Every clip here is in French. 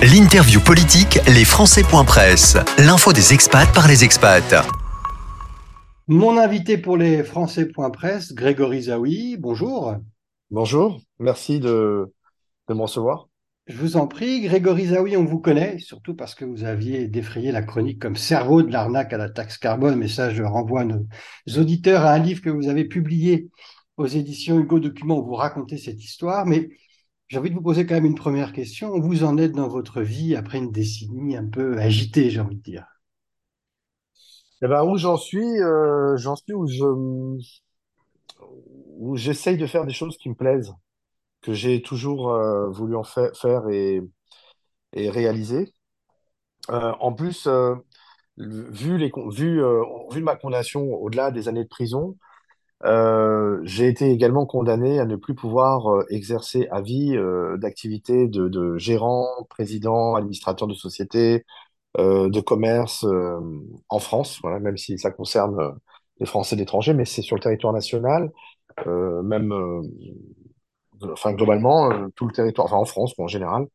L'interview politique, les Presse. L'info des expats par les expats. Mon invité pour les Presse, Grégory Zawi. Bonjour. Bonjour, merci de, de me recevoir. Je vous en prie, Grégory Zawi, on vous connaît, surtout parce que vous aviez défrayé la chronique comme cerveau de l'arnaque à la taxe carbone, mais ça, je renvoie nos auditeurs à un livre que vous avez publié aux éditions Hugo Document où vous racontez cette histoire. Mais j'ai envie de vous poser quand même une première question. Où vous en êtes dans votre vie après une décennie un peu agitée, j'ai envie de dire? Eh ben, où j'en suis, euh, j'en suis où je où j'essaye de faire des choses qui me plaisent, que j'ai toujours euh, voulu en fa- faire et, et réaliser. Euh, en plus, vu les vu vu ma condamnation au-delà des années de prison, Euh, j'ai été également condamné à ne plus pouvoir euh, exercer à vie euh, d'activité de, de gérant, président, administrateur de société, euh, de commerce euh, en France, voilà, même si ça concerne les Français d'étrangers, mais c'est sur le territoire national, euh, même, euh, enfin globalement, euh, tout le territoire, enfin en France quoi, en général.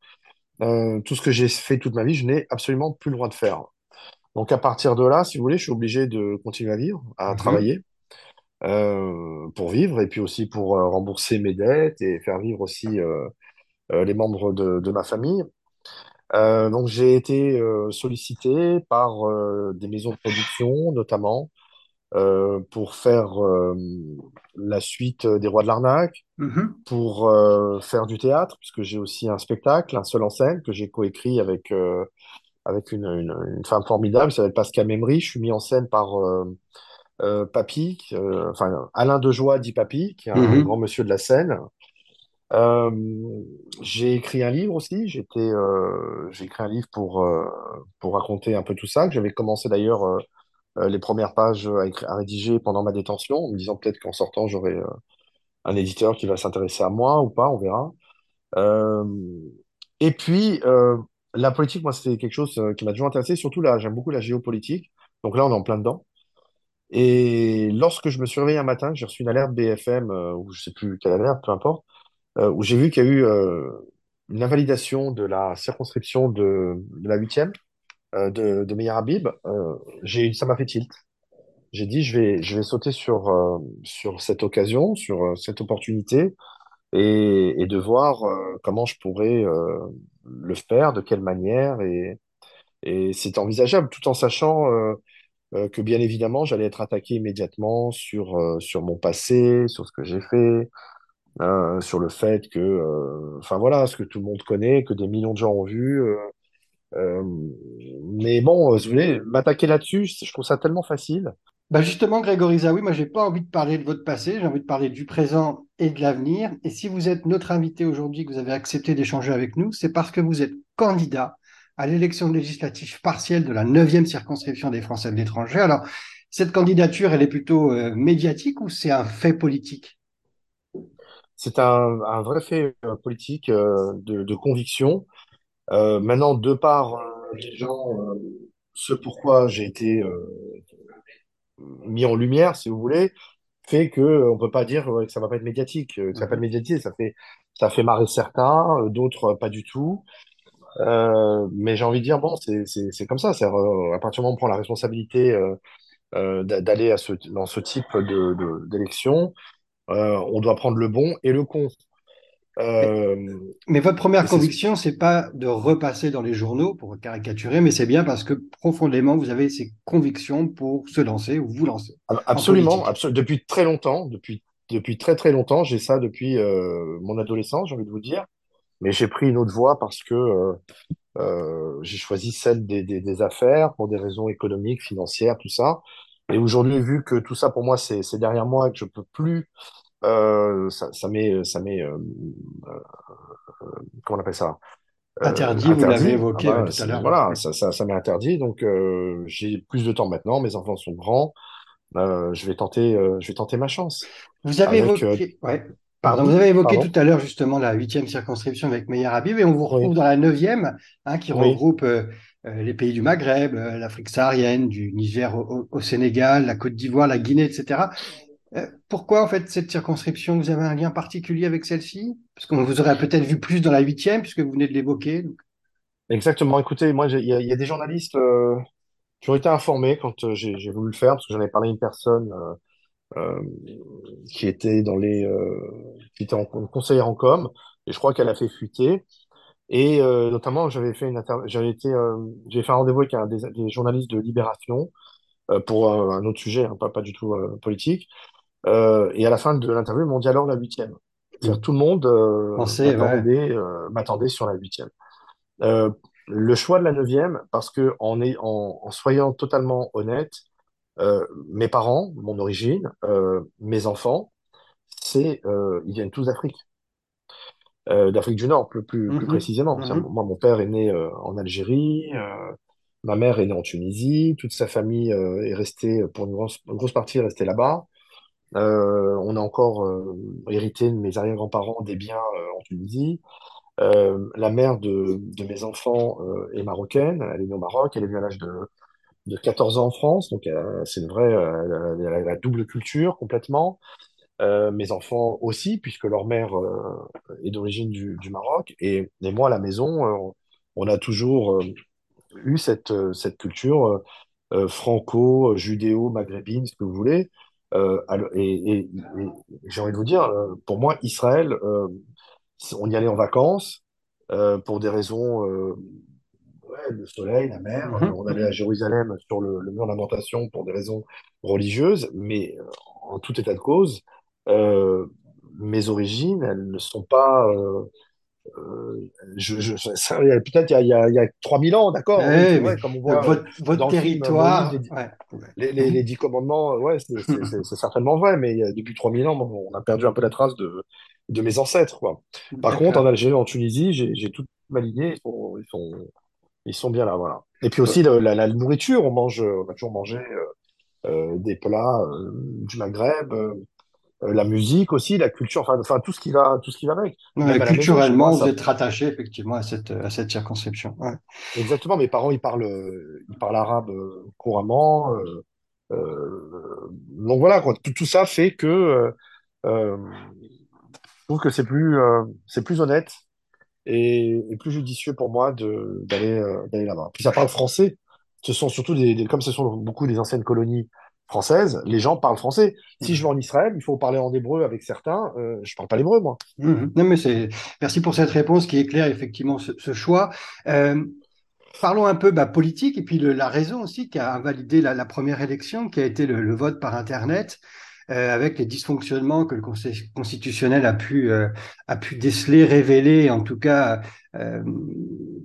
Euh, tout ce que j'ai fait toute ma vie, je n'ai absolument plus le droit de faire. Donc à partir de là, si vous voulez, je suis obligé de continuer à vivre, à Mhm. travailler euh, pour vivre et puis aussi pour euh, rembourser mes dettes et faire vivre aussi euh, les membres de, de ma famille. Donc j'ai été sollicité par des maisons de production notamment pour faire la suite des Rois de l'Arnaque, Mhm. pour faire du théâtre puisque j'ai aussi un spectacle, un seul en scène que j'ai coécrit avec avec une, une, une femme formidable, qui s'appelle Pascal Memry. Je suis mis en scène par euh, Papy, euh, enfin Alain Dejoie dit Papy, qui est un grand Mhm. monsieur de la scène. Euh, j'ai écrit un livre aussi. J'étais, euh, j'ai écrit un livre pour pour raconter un peu tout ça. Que j'avais commencé d'ailleurs les premières pages à, à rédiger pendant ma détention, en me disant peut-être qu'en sortant j'aurai un éditeur qui va s'intéresser à moi ou pas, on verra. Et puis la politique, moi, c'était quelque chose qui m'a toujours intéressé. Surtout là, j'aime beaucoup la géopolitique. Donc là, on est en plein dedans. Et lorsque je me suis réveillé un matin, j'ai reçu une alerte BFM, euh, ou je sais plus quelle alerte, peu importe, euh, où j'ai vu qu'il y a eu euh, une invalidation de la circonscription de, la huitième euh, de, de Habib. J'ai, ça m'a fait tilt. J'ai dit, je vais, je vais sauter sur, sur cette occasion, sur cette opportunité, et, de voir comment je pourrais le faire, de quelle manière, et, et c'est envisageable, tout en sachant euh, que bien évidemment, j'allais être attaqué immédiatement sur, euh, sur mon passé, sur ce que j'ai fait, euh, sur le fait que, euh, enfin voilà, ce que tout le monde connaît, que des millions de gens ont vu. mais bon, vous voulez, m'attaquer là-dessus, je trouve ça tellement facile. Bah justement, Grégory Zawi, moi, j'ai pas envie de parler de votre passé, j'ai envie de parler du présent et de l'avenir. Et si vous êtes notre invité aujourd'hui, que vous avez accepté d'échanger avec nous, c'est parce que vous êtes candidat à l'élection législative partielle de la neuvième circonscription des Français de l'étranger. Alors, cette candidature, elle est plutôt euh, médiatique ou c'est un fait politique? C'est un, vrai fait euh, politique euh, de, conviction. Maintenant, de par les gens, ce pourquoi j'ai été mis en lumière, si vous voulez, fait que on peut pas dire que ça va pas être médiatique. Que ça va pas être médiatique, ça fait ça fait marrer certains, d'autres pas du tout. Euh, mais j'ai envie de dire bon, c'est c'est c'est comme ça. C'est euh, à partir du moment où on prend la responsabilité euh, euh, d'a- d'aller à ce dans ce type de de- d'élection, euh, on doit prendre le bon et le con. Mais, Euh, mais votre première et c'est conviction, c'est pas de repasser dans les journaux pour caricaturer, mais c'est bien parce que profondément, vous avez ces convictions pour se lancer ou vous lancer en absolument, politique. absolu- depuis très longtemps, depuis depuis très très longtemps, j'ai ça depuis euh, mon adolescence, j'ai envie de vous dire. Mais j'ai pris une autre voie parce que euh, Euh, j'ai choisi celle des, des, des affaires pour des raisons économiques, financières, tout ça. Et aujourd'hui, vu que tout ça pour moi c'est c'est derrière moi et que je peux plus, euh, ça, ça m'est ça m'est euh, comment on appelle ça? Euh, Interdit, vous l'avez. Ah évoqué ouais, bah, tout à l'heure. voilà, ça ça, ça m'est interdit. Donc euh, j'ai plus de temps maintenant. Mes enfants sont grands. Euh, je vais tenter euh, je vais tenter ma chance Vous avez avec. euh, évoqué, ouais, pardon, vous avez évoqué tout à l'heure justement la huitième circonscription avec Meyer Habib et on vous retrouve Oui, dans la neuvième, hein, qui oui. regroupe euh, euh, les pays du Maghreb, euh, l'Afrique saharienne, du Niger au, Sénégal, la Côte d'Ivoire, la Guinée, etc. Euh, pourquoi en fait cette circonscription, vous avez un lien particulier avec celle-ci? Parce qu'on vous aurait peut-être vu plus dans la huitième, puisque vous venez de l'évoquer. donc. Exactement. Écoutez, moi, il y, y a des journalistes qui ont été informés quand j'ai voulu le faire, parce que j'en ai parlé à une personne qui était dans les, euh, qui était en conseillère en com, et je crois qu'elle a fait fuiter. Et euh, notamment, j'avais fait une inter- j'avais été, euh, fait un rendez-vous avec un des, des journalistes de Libération euh, pour un, autre sujet, hein, pas, pas du tout euh, politique. Euh, et à la fin de l'interview, ils m'ont dit alors la huitième. C'est-à-dire tout le monde euh, ouais. m'attendait, euh, sur la huitième. Euh, le choix de la neuvième, parce que en, est, en, en soyant totalement honnête, euh, mes parents, mon origine, euh, mes enfants, c'est euh, ils viennent tous d'Afrique, euh, d'Afrique du Nord plus, plus, plus Mhm. précisément. Mhm. Moi, mon père est né euh, en Algérie, euh, ma mère est née en Tunisie, toute sa famille euh, est restée, pour une grosse, une grosse partie, est restée là-bas. Euh, on a encore euh, hérité de mes arrière-grands-parents des biens euh, en Tunisie. Euh, la mère de, de mes enfants euh, est marocaine, elle est née au Maroc, elle est venue à l'âge de, de 14 ans en France, donc euh, c'est une vraie, euh, elle a la double culture complètement. Euh, mes enfants aussi, puisque leur mère euh, est d'origine du, du Maroc, et, et moi à la maison, euh, on a toujours euh, eu cette, cette culture franco, judéo, maghrébine, ce que vous voulez. Et et- et j'ai envie de vous dire, pour moi, Israël, on y allait en vacances pour des raisons, ouais, le soleil, la mer. Mhm. on allait à. Jérusalem sur le, le mur de lamentation pour des raisons religieuses, mais euh, en tout état de cause, euh, mes origines, elles ne sont pas. euh, euh, je, peut-être il y a, il y a, il y a 3000 ans, d'accord, Eh, comme on voit votre, votre film territoire, ouais. les, les, les Mhm. dix commandements, ouais, c'est certainement vrai, mais depuis 3000 ans, bon, on a perdu un peu la trace de, de mes ancêtres, quoi. Par contre, en. Algérie, en Tunisie, j'ai j'ai toute ma lignée, ils sont, ils sont, ils sont bien là, voilà. Et puis aussi le- la, la nourriture, on mange, on a toujours mangé euh, euh, des plats euh, du Maghreb, euh, euh, la musique aussi, la culture, enfin, enfin tout ce qui va, tout ce qui va avec. Ouais, maison, culturellement, vous êtes rattaché effectivement à cette, à cette circonscription. Ouais. exactement. Mes parents, ils parlent, ils parlent arabe euh, couramment. euh, euh, donc voilà, quoi. Tout, tout ça fait que je trouve que c'est plus, euh, c'est plus honnête et, et plus judicieux pour moi d'aller euh, d'aller là-bas. Puis ça parle français. Ce sont surtout des, des- comme ce sont beaucoup des anciennes colonies françaises, les gens parlent français. Si je vais Mhm. en Israël, il faut parler en hébreu avec certains. Euh, je parle pas l'hébreu, moi. Mhm. Non, mais c'est, merci pour cette réponse qui éclaire effectivement ce, ce choix. Euh, parlons un peu bah, politique et puis le- la raison aussi qui a invalidé la, la première élection, qui a été le, le vote par Internet. Euh, avec les dysfonctionnements que le Conseil constitutionnel a pu, euh, a pu déceler, révéler, en tout cas, euh,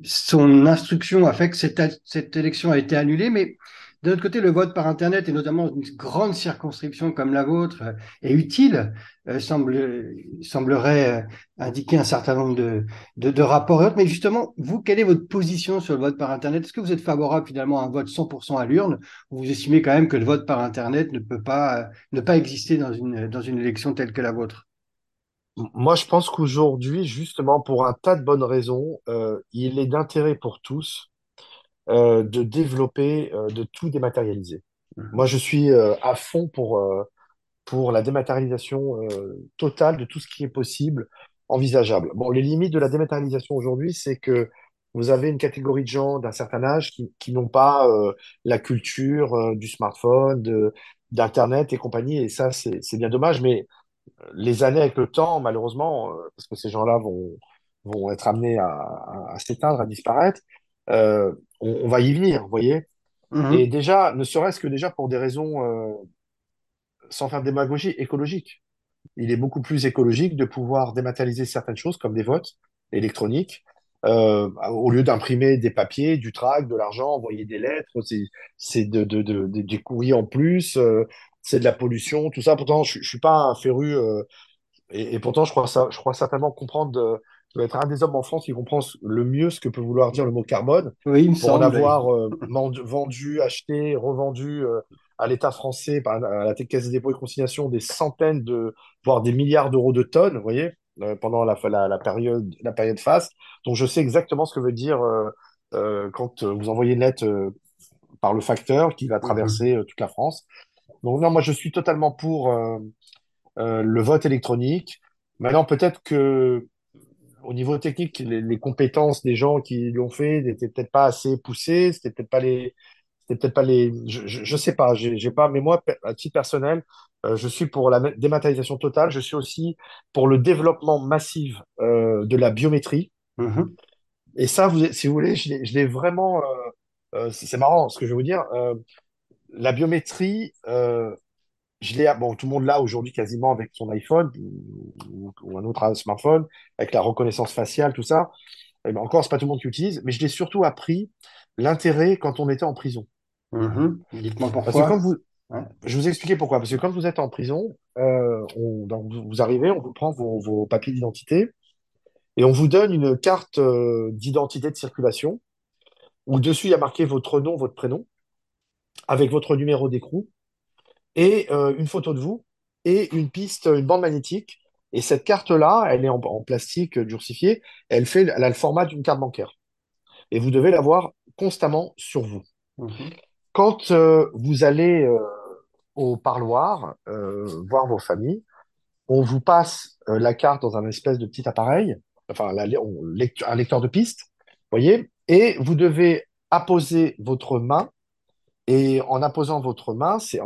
son instruction a fait que cette, cette élection a été annulée, mais de l'autre côté, le vote par Internet, et notamment une grande circonscription comme la vôtre, euh, est utile, euh, semble, semblerait euh, indiquer un certain nombre de, rapports et autres. Mais justement, vous, quelle est votre position sur le vote par Internet? Est-ce que vous êtes favorable finalement à un vote 100% à l'urne? Ou vous estimez quand même que le vote par Internet ne peut pas, ne pas exister dans une, élection telle que la vôtre? Moi, je pense qu'aujourd'hui, justement, pour un tas de bonnes raisons, il est d'intérêt pour tous euh, de développer, euh, de tout dématérialiser. Moi, je suis euh, à fond pour, euh, pour la dématérialisation euh, totale de tout ce qui est possible, envisageable. Bon, les limites de la dématérialisation aujourd'hui, c'est que vous avez une catégorie de gens d'un certain âge qui, qui n'ont pas euh, la culture euh, du smartphone, de, d'Internet et compagnie, et ça, c'est, c'est bien dommage, mais les années avec le temps, malheureusement, euh, parce que ces gens-là vont, vont être amenés à, à, à s'éteindre, à disparaître, on, on va y venir, vous voyez? Et Mhm. déjà, ne serait-ce que déjà pour des raisons, euh, sans faire de démagogie, écologiques. Il est beaucoup plus écologique de pouvoir dématérialiser certaines choses comme des votes électroniques, euh, au lieu d'imprimer des papiers, du tract, de l'argent, envoyer des lettres, c'est, c'est de, de, de, de- des courriers en plus, euh, c'est de la pollution, tout ça. Pourtant, je, je suis pas un féru euh, et, et pourtant, je crois ça, je crois certainement comprendre, je dois être un des hommes en France qui comprend le mieux ce que peut vouloir dire le mot carbone, Oui, il me pour en avoir euh, vendu, acheté, revendu euh, à l'État français, par, à la Caisse des dépôts et consignations, des centaines de, voire des milliards d'euros de tonnes, vous voyez, euh, pendant la, la, la période, la période face. Donc, je sais exactement ce que veut dire quand vous envoyez une lettre par le facteur qui va traverser toute la France. Donc, non, moi, je suis totalement pour. le vote électronique. Maintenant, peut-être que au niveau technique, les, les compétences des gens qui l'ont fait n'étaient peut-être pas assez poussées, c'était peut-être pas les, c'était peut-être pas les, je, je, je sais pas, j'ai pas, mais moi, à titre personnel, euh, je suis pour la dématérialisation totale. Je suis aussi pour le développement massif euh, de la biométrie. Mhm. Et ça, vous, si vous voulez, je l'ai vraiment. euh, c'est marrant ce que je vais vous dire. La biométrie, je l'ai. Bon, tout le monde l'a aujourd'hui quasiment avec son iPhone ou, ou un autre smartphone, avec la reconnaissance faciale, tout ça. Eh ben, encore, c'est pas tout le monde qui utilise, mais je l'ai surtout appris l'intérêt quand on était en prison. Mhm. Dites-moi Parce que quand pourquoi. vous, je vous expliquer pourquoi. Parce que quand vous êtes en prison, euh, on, donc vous vous arrivez, on vous prend vos, vos papiers d'identité et on vous donne une carte euh, d'identité de circulation où dessus il y a marqué votre nom, votre prénom, avec votre numéro d'écrou et euh, une photo de vous et une piste, une bande magnétique. Et cette carte-là, elle est en, en plastique durcifié, elle fait, elle a le format d'une carte bancaire. Et vous devez l'avoir constamment sur vous. Mhm. Quand euh, vous allez euh, au parloir euh, voir vos familles, on vous passe euh, la carte dans un espèce de petit appareil, enfin la- on- lect- un lecteur de piste, voyez, et vous devez apposer votre main et en apposant votre main, c'est,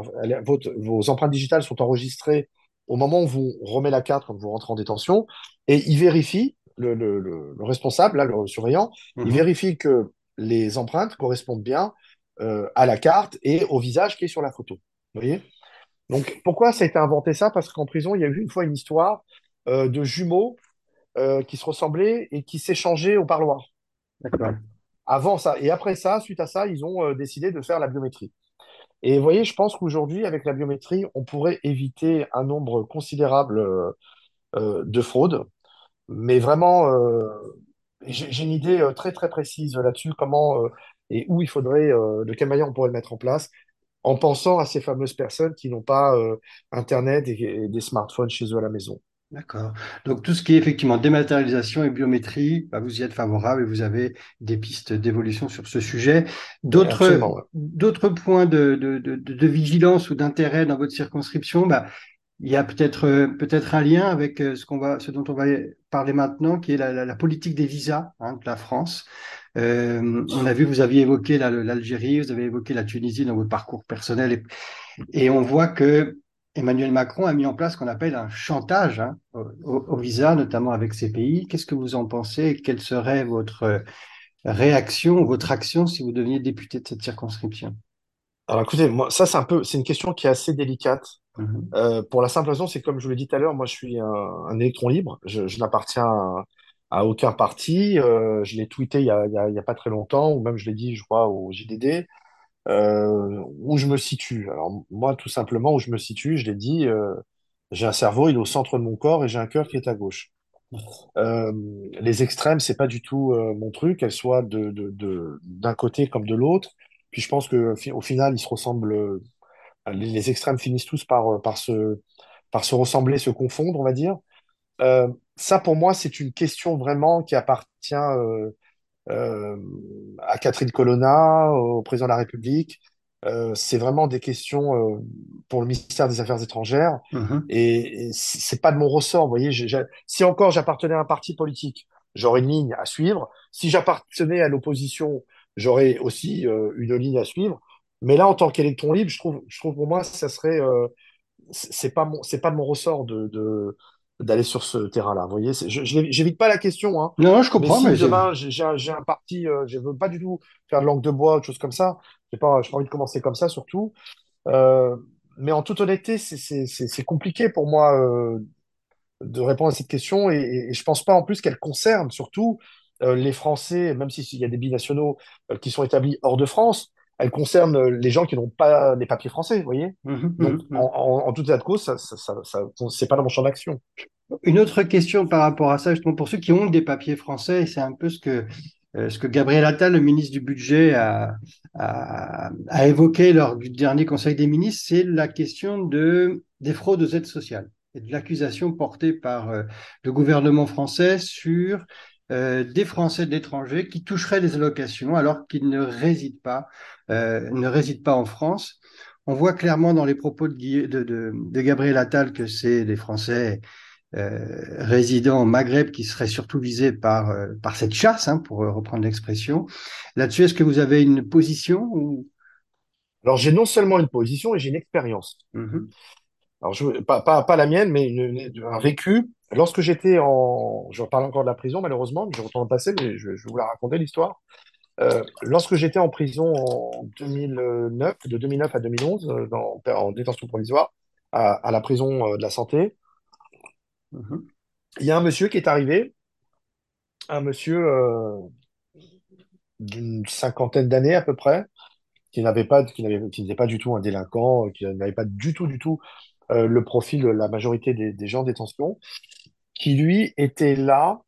votre- vos empreintes digitales sont enregistrées au moment où vous remet la carte quand vous rentrez en détention, et il vérifie, le, le- le- le responsable, là, le surveillant, il Mhm. vérifie que les empreintes correspondent bien euh, à la carte et au visage qui est sur la photo. Vous voyez? Donc pourquoi ça a été inventé ça? Parce qu'en prison, il y a eu une fois une histoire euh, de jumeaux euh, qui se ressemblaient et qui s'échangeaient au parloir. D'accord. Avant ça. Et après ça, suite à ça, ils ont euh, décidé de faire la biométrie. Et vous voyez, je pense qu'aujourd'hui, avec la biométrie, on pourrait éviter un nombre considérable euh, euh, de fraudes. Mais vraiment, j'ai une idée très très précise là-dessus, comment et où il faudrait, de quelle manière on pourrait le mettre en place, en pensant à ces fameuses personnes qui n'ont pas Internet et, et des smartphones chez eux à la maison. D'accord. Donc tout ce qui est effectivement dématérialisation et biométrie, bah, vous y êtes favorable et vous avez des pistes d'évolution sur ce sujet. Et D'autres d'autres points de, de, de, de vigilance ou d'intérêt dans votre circonscription, bah, il y a peut-être euh, peut-être un lien avec euh, ce qu'on va ce dont on va parler maintenant, qui est la, la, la politique des visas hein, de la France. Euh, on a vu, vous aviez évoqué la- l'Algérie, vous avez évoqué la Tunisie dans votre parcours personnel et et on voit que Emmanuel Macron a mis en place ce qu'on appelle un chantage hein, au, visa, notamment avec ces pays. Qu'est-ce que vous en pensez? Quelle serait votre réaction, votre action si vous deveniez député de cette circonscription? Alors écoutez, moi, ça c'est un peu, c'est une question qui est assez délicate. Mhm, Euh, pour la simple raison, c'est comme je vous l'ai dit tout à l'heure, moi je suis un, un électron libre, je, je n'appartiens à, à aucun parti. Euh, je l'ai tweeté il y a, a pas très longtemps, ou même je l'ai dit, je crois, au JDD, euh, où je me situe. Alors moi, tout simplement, où je me situe, je l'ai dit, euh, j'ai un cerveau, il est au centre de mon corps et j'ai un cœur qui est à gauche. Euh, les extrêmes, c'est pas du tout euh, mon truc, qu'elles soient de, de, de, d'un côté comme de l'autre. Puis je pense que au final, ils se ressemblent. euh, les, les extrêmes finissent tous par, euh, par se, par se ressembler, se confondre, on va dire. Ça, pour moi, c'est une question vraiment qui appartient à Catherine Colonna, au président de la République. Euh, c'est vraiment des questions euh, pour le ministère des Affaires étrangères. mhm, Et, et c'est pas de mon ressort, vous voyez. j'ai- j'ai- si encore j'appartenais à un parti politique, j'aurais une ligne à suivre. Si j'appartenais à l'opposition, j'aurais aussi euh, une ligne à suivre. Mais là, en tant qu'électron libre, je trouve, je trouve pour moi, ça serait, euh, c'est c'est pas mon, c'est pas de mon ressort de, de- d'aller sur ce terrain-là. Vous voyez, j'évite pas la question, hein. Non, je Mais comprends, si mais c'est... demain j'ai un, parti, euh, je veux pas du tout faire de langue de bois, autre chose comme ça. J'ai pas, pas envie de commencer comme ça, surtout. Euh, mais en toute honnêteté, c'est compliqué pour moi euh, de répondre à cette question et, et, et je pense pas en plus qu'elle concerne surtout euh, les Français, même s'il y a des binationaux qui sont établis hors de France, elle concerne euh, les gens qui n'ont pas les papiers français, vous voyez? Mhm, Donc, mhm, en, mhm. en, en tout état de cause, ça, ça, ça, ça- c'est pas dans mon champ d'action. Une autre question par rapport à ça, justement, pour ceux qui ont des papiers français, c'est un peu ce que, euh, ce que Gabriel Attal, le ministre du Budget, a, a, a évoqué lors du dernier Conseil des ministres, c'est la question de, des fraudes aux aides sociales et de l'accusation portée par euh, le gouvernement français sur euh, des Français de l'étranger qui toucheraient des allocations alors qu'ils ne résident pas, euh, ne résident pas en France. On voit clairement dans les propos de, Guy- de, de, de Gabriel Attal que c'est des Français résidents au Maghreb qui seraient surtout visés par, par cette chasse, hein, pour reprendre l'expression. Là-dessus, est-ce que vous avez une position ou... Alors, j'ai non seulement une position, et j'ai une expérience. Mhm. Alors, je, pas, pas, pas la mienne, mais une, un vécu. Lorsque j'étais en... Je parle encore de la prison, malheureusement, mais je retourne passer, mais je, je vais vous la raconter, l'histoire. Euh, lorsque j'étais en prison en 2009, de 2009 à 2011, euh, dans, en détention provisoire, à, à la prison euh, de la santé, Mhm. il y a un monsieur qui est arrivé, un monsieur euh, d'une cinquantaine d'années à peu près, qui n'avait pas, qui n'était pas du tout un délinquant, qui n'avait pas du tout, du tout euh, le profil de la majorité des, des gens en détention, qui lui était là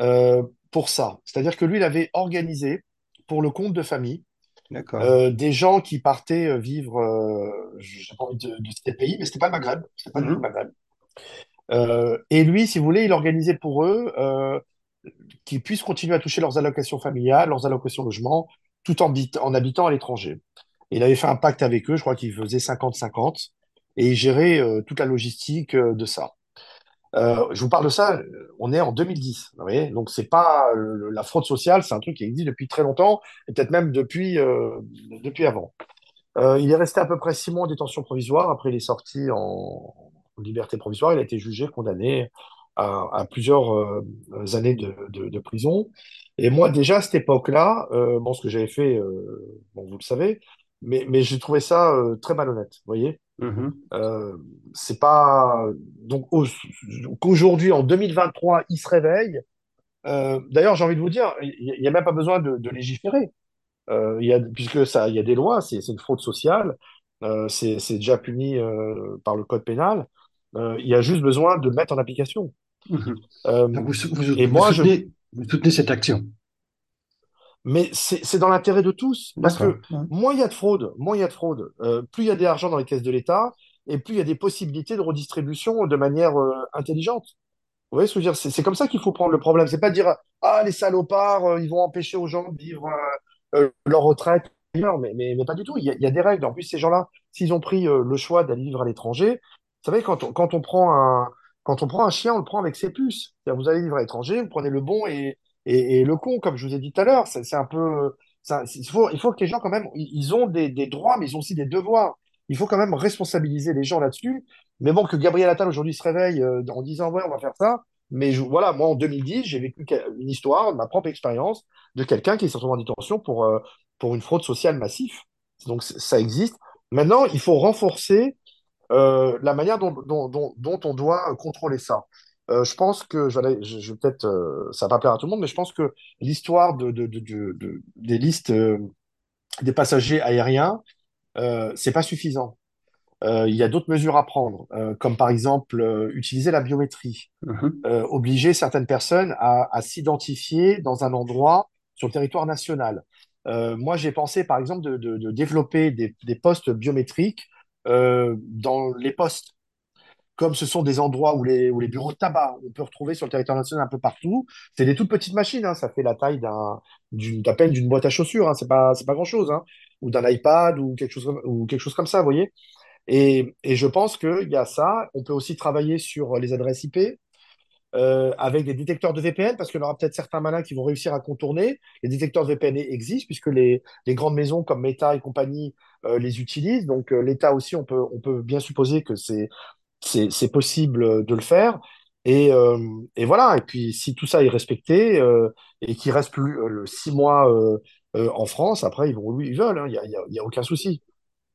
euh, pour ça. C'est-à-dire que lui, il avait organisé pour le compte de famille D'accord. euh, des gens qui partaient euh, vivre, euh, je n'ai pas envie de, de citer le pays, mais c'était pas le Maghreb, c'était pas du tout le Mhm. Maghreb. Euh, et lui, si vous voulez, il organisait pour eux euh, qu'ils puissent continuer à toucher leurs allocations familiales, leurs allocations logement, tout en, habit- en habitant à l'étranger. Et il avait fait un pacte avec eux, je crois qu'il faisait 50-50, et il gérait euh, toute la logistique euh, de ça. Euh, je vous parle de ça, euh, on est en 2010, vous voyez, donc c'est pas euh, la fraude sociale, c'est un truc qui existe depuis très longtemps, et peut-être même depuis, depuis avant. Il est resté à peu près six mois en détention provisoire. Après, il est sorti en, liberté provisoire. Il a été jugé, condamné à, plusieurs années de, de- prison. Et moi, déjà à cette époque-là, bon, ce que j'avais fait, bon, vous le savez, mais, mais j'ai trouvé ça euh, très malhonnête. Vous voyez, Mhm. euh, c'est pas donc au- donc aujourd'hui en 2023, il se réveille. Euh, d'ailleurs, j'ai envie de vous dire, il n'y a même pas besoin de, de légiférer. Euh, il y a, puisque ça, il y a des lois, c'est c'est une fraude sociale, euh, c'est c'est déjà puni euh, par le code pénal. Euh, il y a juste besoin de le mettre en application. Vous, sou- vous, et vous moi, je, vous soutenez cette action? Mais c'est dans l'intérêt de tous, parce que moins il y a de fraude, moins il y a de fraude, euh, plus il y a d'argent dans les caisses de l'État, et plus il y a des possibilités de redistribution de manière euh, intelligente. Vous voyez ce que je veux dire? C'est comme ça qu'il faut prendre le problème. C'est pas dire, ah, les salopards, euh, ils vont empêcher aux gens de vivre leur retraite. Mais, mais, mais pas du tout. Il y a, il y a des règles. En plus, ces gens-là, s'ils ont pris le choix d'aller vivre à l'étranger, vous savez, quand on, quand on prend un, quand on prend un chien, on le prend avec ses puces. Vous allez vivre à l'étranger, vous prenez le bon et, et, le con, comme je vous ai dit tout à l'heure. C'est un peu, il faut, que les gens, quand même, ils ont des, droits, mais ils ont aussi des devoirs. Il faut quand même responsabiliser les gens là-dessus. Mais bon, que Gabriel Attal aujourd'hui se réveille euh, en disant, ouais, on va faire ça. Mais voilà, moi en 2010, j'ai vécu une histoire, ma propre expérience, de quelqu'un qui est retrouvé en détention pour, euh, pour une fraude sociale massive. Donc ça existe. Maintenant, il faut renforcer euh, la manière dont on doit contrôler ça. Euh, je pense que, je, je, peut-être, euh, ça va pas plaire à tout le monde, mais je pense que l'histoire de, de, de, de- de- des listes euh, des passagers aériens, c'est pas suffisant. Il y a d'autres mesures à prendre, comme par exemple utiliser la biométrie Mhm. obliger certaines personnes à, à s'identifier dans un endroit sur le territoire national. Moi, j'ai pensé, par exemple, de, développer des, des postes biométriques dans les postes. Comme ce sont des endroits où les, où les bureaux de tabac, on peut retrouver sur le territoire national un peu partout. C'est des toutes petites machines, hein, ça fait la taille d'un, d'une, à peine d'une boîte à chaussures, hein, c'est pas, pas grand-chose, hein, ou d'un iPad ou quelque chose, ou quelque chose comme ça, vous voyez. Et, et je pense qu'il y a ça. On peut aussi travailler sur les adresses IP euh, avec des détecteurs de VPN, parce qu'il y aura peut-être certains malins qui vont réussir à contourner. Les détecteurs de VPN existent, puisque les, les grandes maisons comme Meta et compagnie euh, les utilisent. Donc euh, l'État aussi, on peut, on peut bien supposer que c'est, c'est, c'est possible de le faire. Et, euh, et voilà. Et puis si tout ça est respecté euh, et qu'il reste plus euh, six mois euh, euh, en France, après ils vont où ils veulent. hein. Il y a, il y a, y a aucun souci.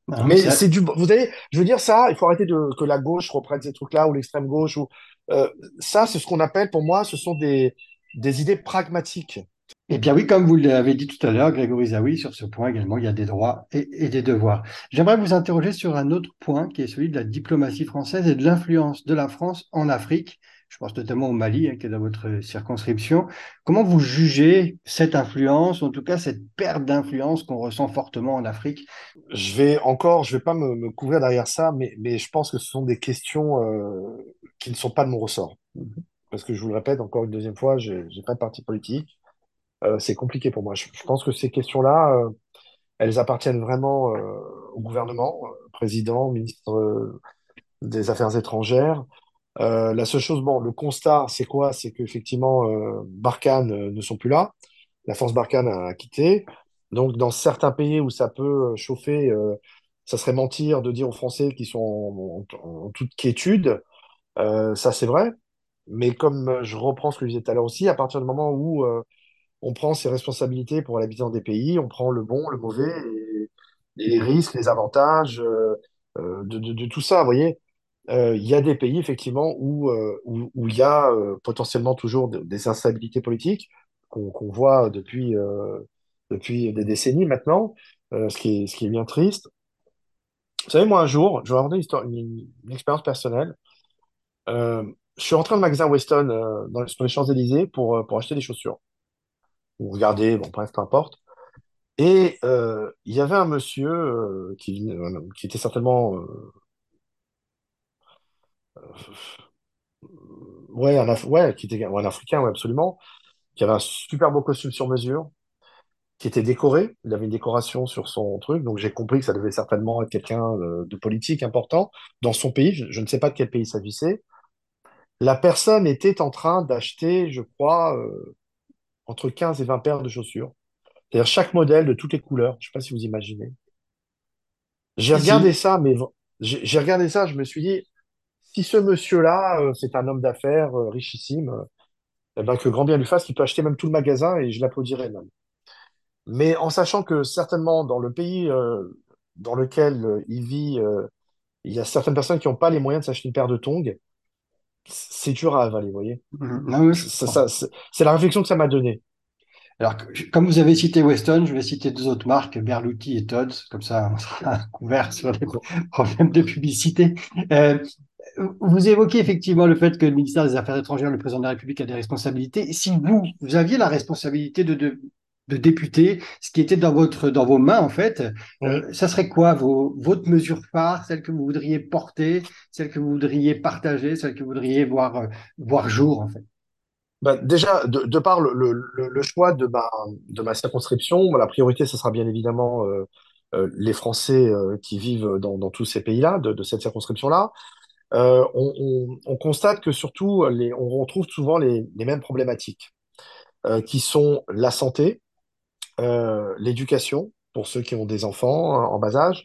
Non, mais c'est du, vous savez, je veux dire ça, il faut arrêter de, que la gauche reprenne ces trucs-là ou l'extrême gauche ou, euh, ça, c'est ce qu'on appelle, pour moi, ce sont des, des idées pragmatiques. Eh bien oui, comme vous l'avez dit tout à l'heure, Grégory Zawi, sur ce point également, il y a des droits et, et des devoirs. J'aimerais vous interroger sur un autre point qui est celui de la diplomatie française et de l'influence de la France en Afrique. Je pense notamment au Mali, hein, qui est dans votre circonscription. Comment vous jugez cette influence, en tout cas cette perte d'influence qu'on ressent fortement en Afrique? Je vais encore, je vais pas me, me couvrir derrière ça, mais, mais je pense que ce sont des questions euh, qui ne sont pas de mon ressort. Parce que je vous le répète encore une deuxième fois, j'ai j'ai pas de parti politique. Euh, c'est compliqué pour moi. Je, pense que ces questions-là, euh, elles appartiennent vraiment euh, au gouvernement, président, ministre des Affaires étrangères. La seule chose, bon, le constat, c'est quoi? C'est qu'effectivement, euh, Barkhane ne sont plus là. La force Barkhane a quitté. Donc, dans certains pays où ça peut chauffer, ça serait mentir de dire aux Français qu'ils sont en, en- toute quiétude. Ça, c'est vrai. Mais comme je reprends ce que je disais tout à l'heure aussi, à partir du moment où on prend ses responsabilités pour l'habitant des pays, on prend le bon, le mauvais, les risques, les avantages euh, euh, de, tout ça, vous voyez. Euh, Il y a des pays, effectivement, où euh, où, il y a potentiellement toujours de- des instabilités politiques qu'on voit depuis, depuis des décennies maintenant, ce qui est, ce qui est bien triste. Vous savez, moi, un jour, je vais raconter une, une, expérience personnelle. Je suis rentré dans le magasin Weston dans, sur les Champs-Élysées pour, pour acheter des chaussures. Ou regarder, bon, bref, peu importe. Et euh, il y avait un monsieur euh, qui, euh, qui était certainement ouais, un, ouais, qui était un Africain, ouais, absolument, qui avait un super beau costume sur mesure, qui était décoré. Il avait une décoration sur son truc, donc j'ai compris que ça devait certainement être quelqu'un de politique important dans son pays. Je, ne sais pas de quel pays il s'agissait. La personne était en train d'acheter, je crois, entre 15 et 20 paires de chaussures. C'est-à-dire chaque modèle de toutes les couleurs. Je ne sais pas si vous imaginez. J'ai regardé si. ça, mais j'ai regardé ça, je me suis dit, si ce monsieur-là, euh, c'est un homme d'affaires euh, richissime, euh, eh ben, que grand bien lui fasse, qu'il peut acheter même tout le magasin et je l'applaudirais même. Mais en sachant que certainement dans le pays dans lequel il vit, il y a certaines personnes qui n'ont pas les moyens de s'acheter une paire de tongs, c'est dur à avaler, vous voyez. Mhm. Ça, c'est la réflexion que ça m'a donnée. Alors, comme vous avez cité Weston, je vais citer deux autres marques, Berluti et Tod's. Comme ça, on sera couvert sur les problèmes de publicité. Euh, vous évoquez effectivement le fait que le ministère des Affaires étrangères, le président de la République a des responsabilités. Si vous, vous aviez la responsabilité de, de, de député, ce qui était dans votre, dans vos mains, en fait, Oui. euh, ça serait quoi vos, votre mesure phare, celle que vous voudriez porter, celle que vous voudriez partager, celle que vous voudriez voir, euh, voir jour, en fait? Bah, déjà, de, de par le, le, choix de ma, de ma circonscription, la priorité, ce sera bien évidemment euh, euh, les Français qui vivent dans, dans tous ces pays-là, de, de cette circonscription-là. On, on, on constate que surtout, les, on retrouve souvent les, les mêmes problématiques, qui sont la santé, euh, l'éducation, pour ceux qui ont des enfants euh, en bas âge,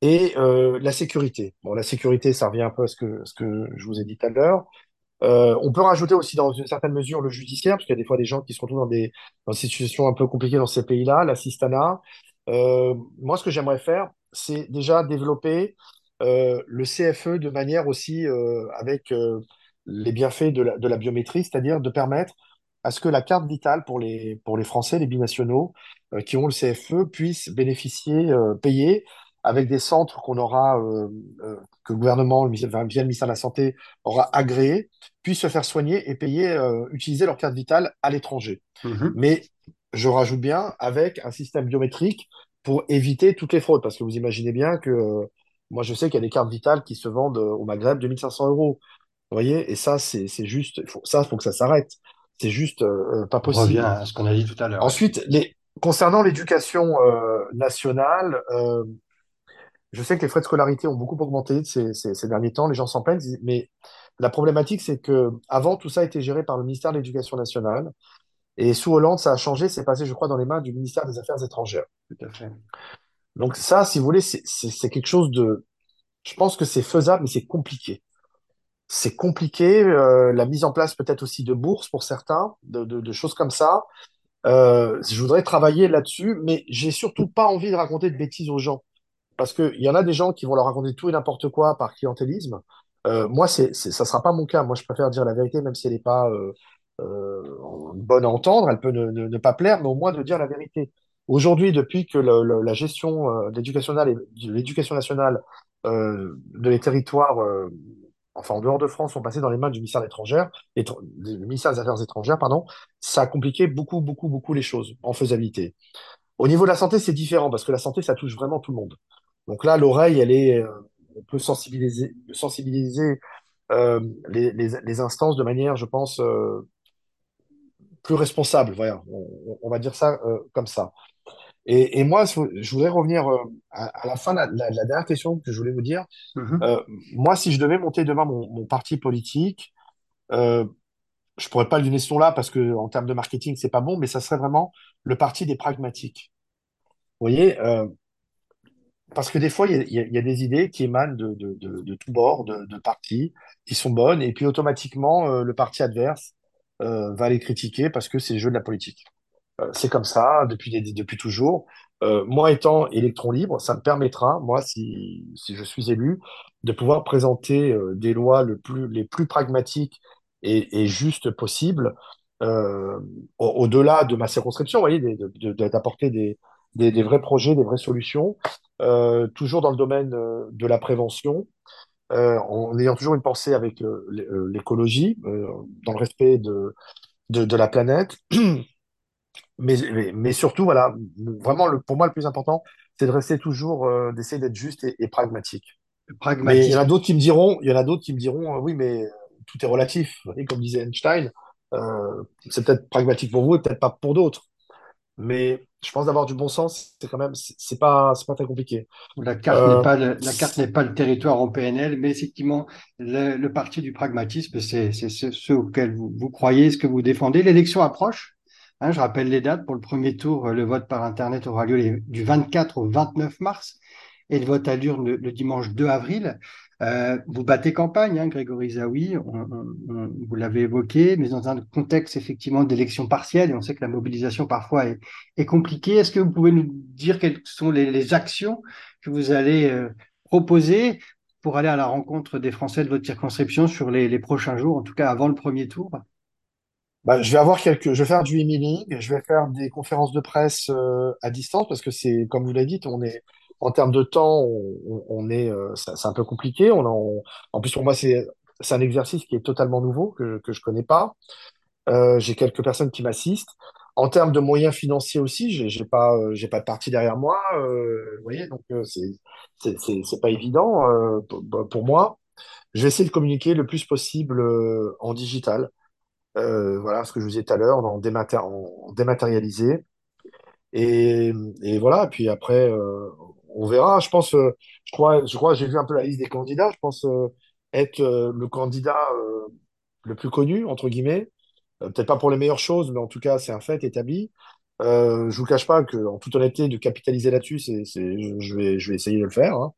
et euh, la sécurité. Bon, la sécurité, ça revient un peu à ce que, ce que je vous ai dit tout à l'heure. Euh, on peut rajouter aussi dans une certaine mesure le judiciaire, parce qu'il y a des fois des gens qui se retrouvent dans des, situations un peu compliquées dans ces pays-là, l'assistanat. Euh, moi, ce que j'aimerais faire, c'est déjà développer le CFE de manière aussi avec les bienfaits de la, de la biométrie, c'est-à-dire de permettre à ce que la carte vitale pour les, pour les Français, les binationaux euh, qui ont le CFE puissent bénéficier, euh, payer avec des centres qu'on aura, euh, que le gouvernement, via le ministère de la Santé, aura agréés puissent se faire soigner et payer, utiliser leur carte vitale à l'étranger. Mhm. Mais je rajoute bien avec un système biométrique pour éviter toutes les fraudes, parce que vous imaginez bien que moi je sais qu'il y a des cartes vitales qui se vendent au Maghreb 2500 euros. Vous voyez, et ça c'est juste, faut, ça faut que ça s'arrête. C'est juste euh, euh, pas On revient possible. à ce qu'on a dit tout à l'heure. Ensuite, les, concernant l'éducation euh, nationale, euh, je sais que les frais de scolarité ont beaucoup augmenté ces, ces, ces derniers temps, les gens s'en plaignent, mais la problématique, c'est que avant tout ça était géré par le ministère de l'Éducation nationale, et sous Hollande, ça a changé, c'est passé, je crois, dans les mains du ministère des Affaires étrangères. Tout à fait. Donc ça, si vous voulez, c'est quelque chose de... Je pense que c'est faisable, mais c'est compliqué. C'est compliqué, euh, la mise en place peut-être aussi de bourses pour certains, de, de, de choses comme ça. Euh, je voudrais travailler là-dessus, mais j'ai surtout pas envie de raconter de bêtises aux gens. Parce qu'il y en a des gens qui vont leur raconter tout et n'importe quoi par clientélisme. Euh, moi, c'est, c'est, ça sera pas mon cas. Moi, je préfère dire la vérité, même si elle n'est pas euh, euh, bonne à entendre, elle peut ne, ne, pas plaire, mais au moins de dire la vérité. Aujourd'hui, depuis que le- le- la gestion euh, de l'éducation nationale, de l'éducation nationale euh, de les territoires, euh, enfin en dehors de France, sont passés dans les mains du ministère des Affaires étrangères, pardon, ça a compliqué beaucoup, beaucoup, beaucoup les choses en faisabilité. Au niveau de la santé, c'est différent parce que la santé, ça touche vraiment tout le monde. Donc là, l'oreille, elle est, euh, on peut sensibiliser, euh, les, instances de manière, je pense, euh, plus responsable. On, va dire ça comme ça. Et, et moi, je voudrais revenir euh, à, à la fin, la, la, la dernière question que je voulais vous dire. Mhm. Euh, moi, si je devais monter demain mon, mon parti politique, euh, je pourrais pas le donner ce nom-là parce que en termes de marketing, c'est pas bon, mais ça serait vraiment le parti des pragmatiques. Vous voyez, euh, parce que des fois, il y a, y y des idées qui émanent de, de, de, de tous bords, de, de partis, qui sont bonnes, et puis automatiquement, euh, le parti adverse euh, va les critiquer parce que c'est le jeu de la politique. Euh, c'est comme ça depuis, depuis toujours. Euh, moi, étant électron libre, ça me permettra, moi, si, si je suis élu, de pouvoir présenter euh, des lois les plus pragmatiques et, justes possibles, au- au-delà de ma circonscription, vous voyez, d'apporter des, des, vrais projets, des vraies solutions, toujours dans le domaine de la prévention, en ayant toujours une pensée avec l'é- l'écologie, dans le respect de, de la planète. Mais, mais, mais surtout, voilà, vraiment, le, pour moi, le plus important, c'est de rester toujours, euh, d'essayer d'être juste et, et pragmatique. Mais il y en a d'autres qui me diront, il y en a d'autres qui me diront, euh, oui, mais tout est relatif. Et comme disait Einstein, euh, c'est peut-être pragmatique pour vous et peut-être pas pour d'autres. Mais je pense d'avoir du bon sens, c'est quand même, c'est pas, c'est pas très compliqué. La carte n'est Euh, pas le, la carte n'est pas le territoire en PNL, mais effectivement, le, le parti du pragmatisme, c'est c'est ce, ce auquel vous, vous croyez, ce que vous défendez. L'élection approche. Hein, je rappelle les dates. Pour le premier tour, le vote par Internet aura lieu du 24 au 29 mars et le vote a lieu le, dimanche 2 avril. Euh, vous battez campagne, hein, Grégory Zawi, vous l'avez évoqué, mais dans un contexte effectivement d'élection partielle, et on sait que la mobilisation parfois est, compliquée. Est-ce que vous pouvez nous dire quelles sont les, actions que vous allez euh, proposer pour aller à la rencontre des Français de votre circonscription sur les prochains jours, en tout cas avant le premier tour? Bah, je vais avoir quelques, je vais faire du emailing, je vais faire des conférences de presse euh, à distance parce que c'est, comme vous l'avez dit, on est en termes de temps, on, on- est, euh, c'est un peu compliqué. On, en en plus pour moi, c'est c'est un exercice qui est totalement nouveau que que je connais pas. Euh, j'ai quelques personnes qui m'assistent. En termes de moyens financiers aussi, j'ai j'ai pas, j'ai pas de parti derrière moi. vous voyez, donc c'est c'est c'est c'est pas évident pour, moi. Je vais essayer de communiquer le plus possible en digital. Euh, voilà ce que je vous disais tout à l'heure, en, dématé- en dématérialisé. Et, voilà, puis après, euh, on verra. Je pense, euh, je crois, je crois, j'ai vu un peu la liste des candidats. Je pense être le candidat le plus connu, entre guillemets. Peut-être pas pour les meilleures choses, mais en tout cas, c'est un fait établi. Euh, je vous cache pas que, en toute honnêteté, de capitaliser là-dessus, je vais essayer de le faire. Hein.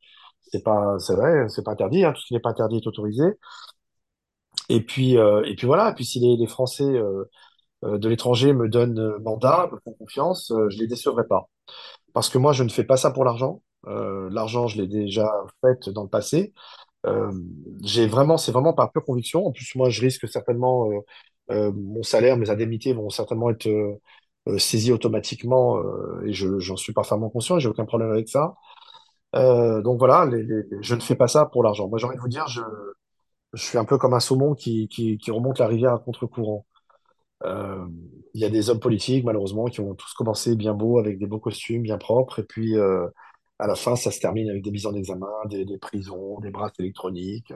C'est pas, c'est vrai, c'est pas interdit. Hein. Tout ce qui n'est pas interdit est autorisé. Et puis, euh, et puis voilà. Et puis si les, les Français euh, euh, de l'étranger me donnent euh, mandat, me font confiance, euh, je les décevrai pas. Parce que moi, je ne fais pas ça pour l'argent. L'argent, je l'ai déjà fait dans le passé. J'ai vraiment, c'est vraiment par pure conviction. En plus, moi, je risque certainement mon salaire, mes indemnités vont certainement être saisies automatiquement et je, j'en suis parfaitement conscient j'ai aucun problème avec ça. Donc voilà, les- les- je ne fais pas ça pour l'argent. Moi, j'ai envie de vous dire, je, je suis un peu comme un saumon qui, qui, qui remonte la rivière à contre-courant. Euh, il y a des hommes politiques, malheureusement, qui ont tous commencé bien beaux, avec des beaux costumes, bien propres, et puis euh, à la fin, ça se termine avec des mises en examen, des, des prisons, des bracelets électroniques,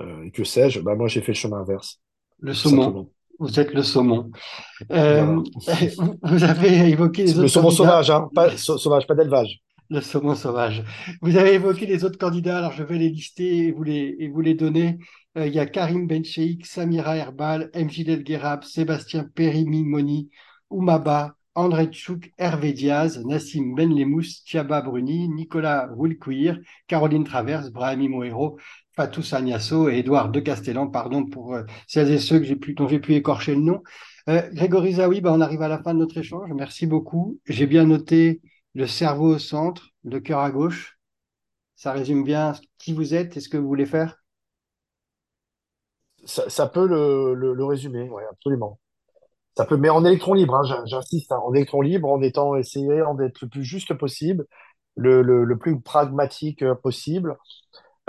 euh, et que sais-je. Bah, moi, j'ai fait le chemin inverse, Le saumon. simplement. Vous êtes le saumon. Euh, Voilà. vous avez évoqué les Le autres saumon candidats. sauvage, hein, pas sau- sauvage, pas d'élevage. Le saumon sauvage. Vous avez évoqué les autres candidats, alors je vais les lister et vous les, et vous les donner. Euh, il y a Karim Bencheikh, Samira Herbal, MJ Delguerab, Sébastien Périmimoni, Oumaba, André Tchouk, Hervé Diaz, Nassim Benlemous, Thiaba Bruni, Nicolas Woulkouir, Caroline Travers, Brahimi Moero, Fatou Sagnasso et Édouard de Castellan, pardon pour euh, celles et ceux que j'ai pu, dont j'ai pu écorcher le nom. Euh, Grégory Zawi, bah, on arrive à la fin de notre échange. Merci beaucoup. J'ai bien noté le cerveau au centre, le cœur à gauche. Ça résume bien qui vous êtes et ce que vous voulez faire. Ça, peut le, résumer, ouais, absolument. Ça peut, mais en électron libre, hein, j'in- j'insiste, hein, en électron libre, en étant essayé d'être le plus juste possible, le, plus pragmatique euh, possible,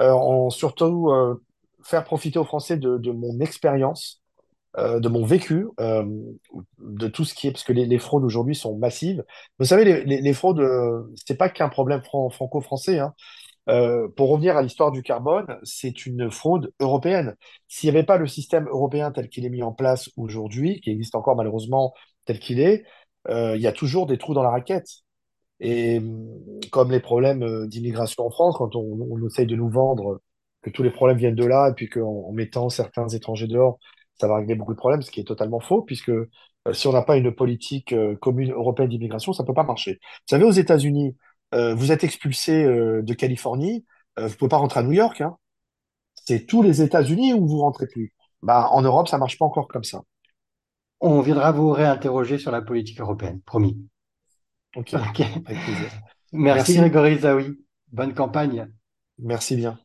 euh, en surtout euh, faire profiter aux Français de mon expérience, euh, de mon vécu, euh, de tout ce qui est, parce que les, fraudes aujourd'hui sont massives. Vous savez, les, les, les fraudes, euh, c'est pas qu'un problème fran- franco-français, hein. Pour revenir à l'histoire du carbone, c'est une fraude européenne. S'il n'y avait pas le système européen tel qu'il est mis en place aujourd'hui, qui existe encore malheureusement tel qu'il est, il y a toujours des trous dans la raquette. Et hum, comme les problèmes d'immigration en France, quand on, on essaye de nous vendre que tous les problèmes viennent de là, et puis qu'en en mettant certains étrangers dehors, ça va régler beaucoup de problèmes, ce qui est totalement faux, puisque euh, si on n'a pas une politique euh, commune européenne d'immigration, ça ne peut pas marcher. Vous savez, aux États-Unis, euh, vous êtes expulsé de Californie, vous pouvez pas rentrer à New York, hein. C'est tous les États-Unis où vous rentrez plus. Bah, en Europe, ça marche pas encore comme ça. On viendra vous réinterroger sur la politique européenne, promis. Ok, Ok. avec plaisir. Merci Merci, Grégory Zawi. Bonne campagne. merci bien.